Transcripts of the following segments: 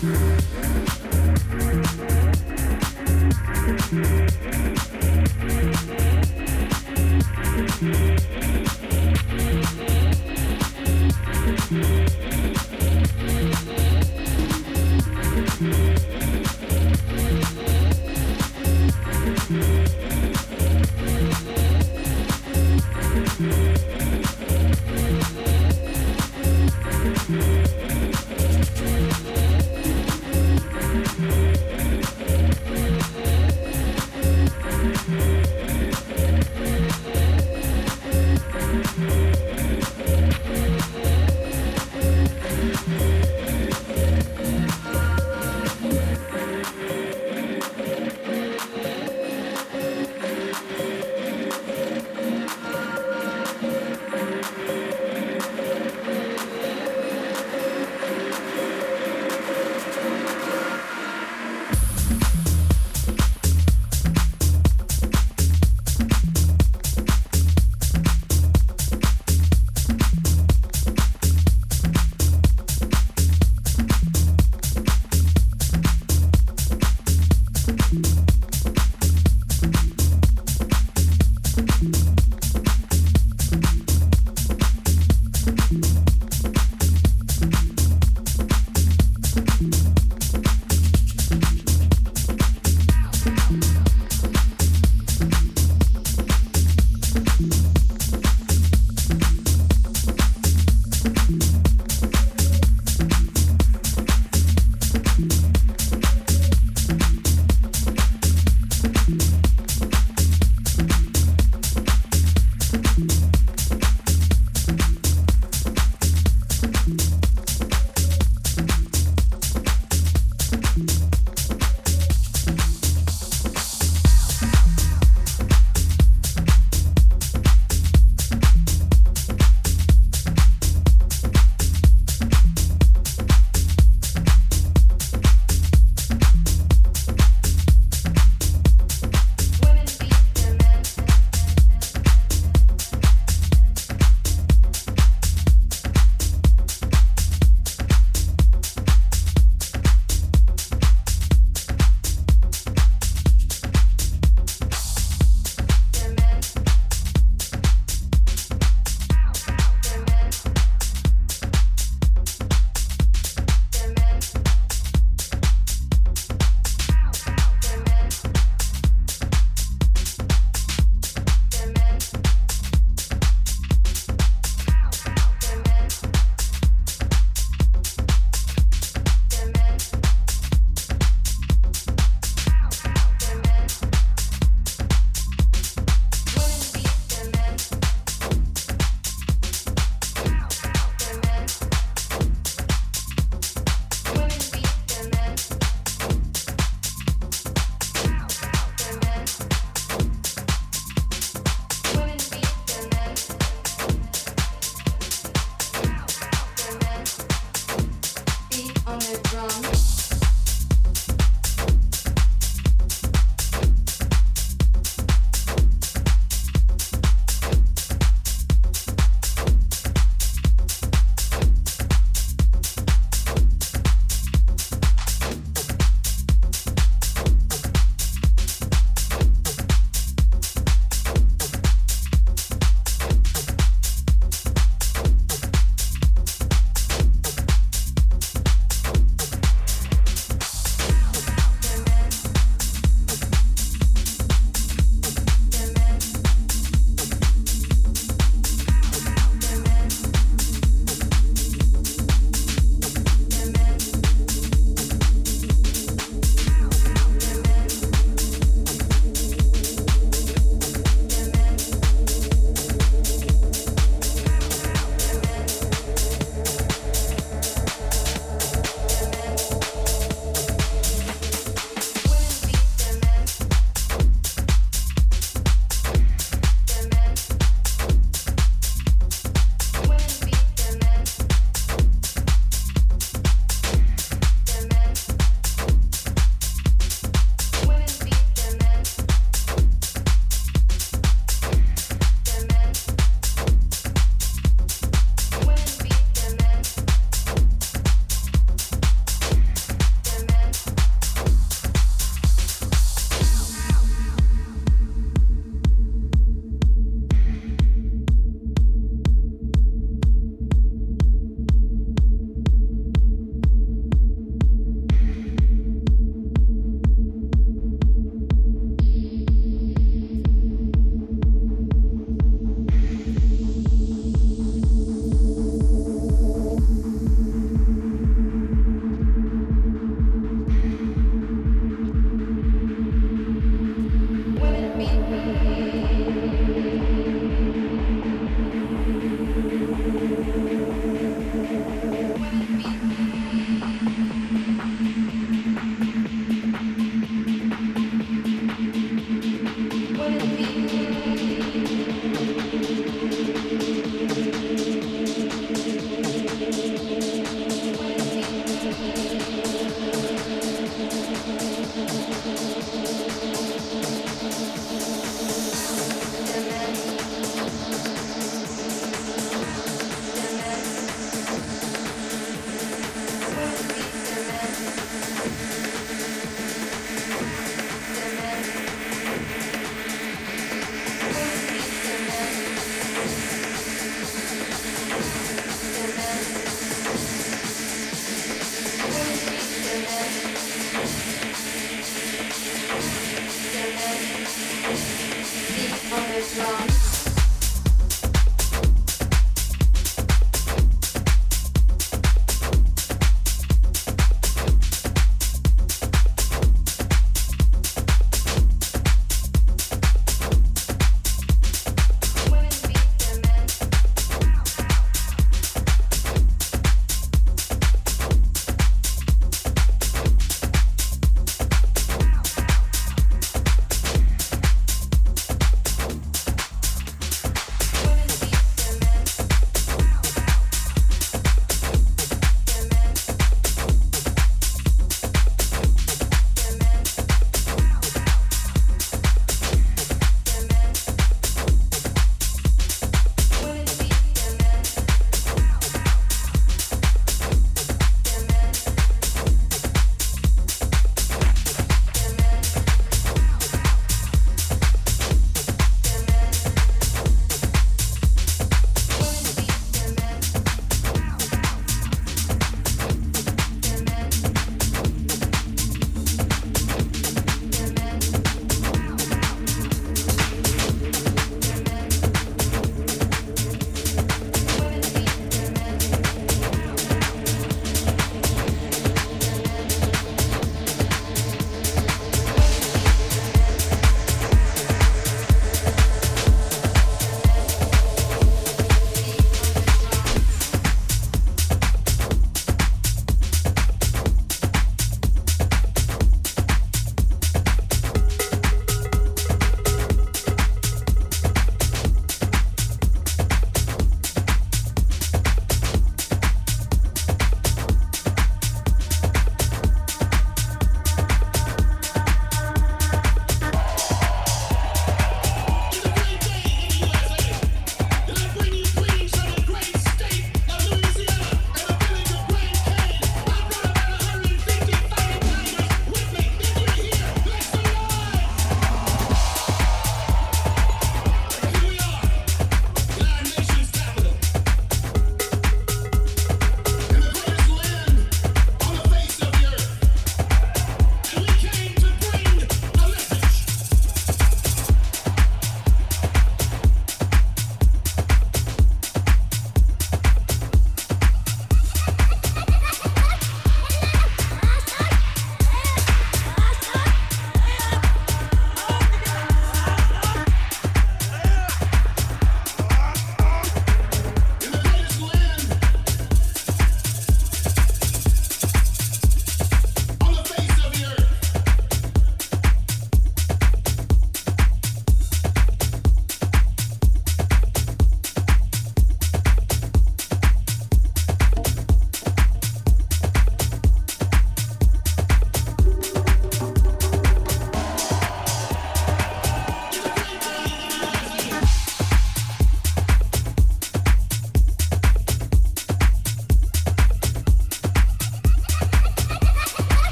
Thank you.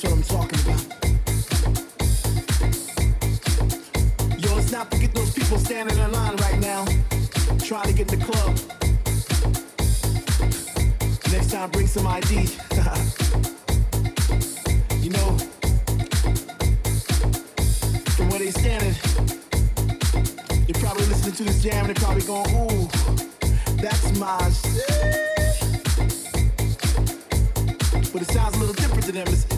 That's what I'm talking about. Yo, let's not forget those people standing in line right now, trying to get in the club. Next time, bring some ID. You know, from where they standing, you're probably listening to this jam and they're probably going, ooh, that's my shit. But it sounds a little different to them. It's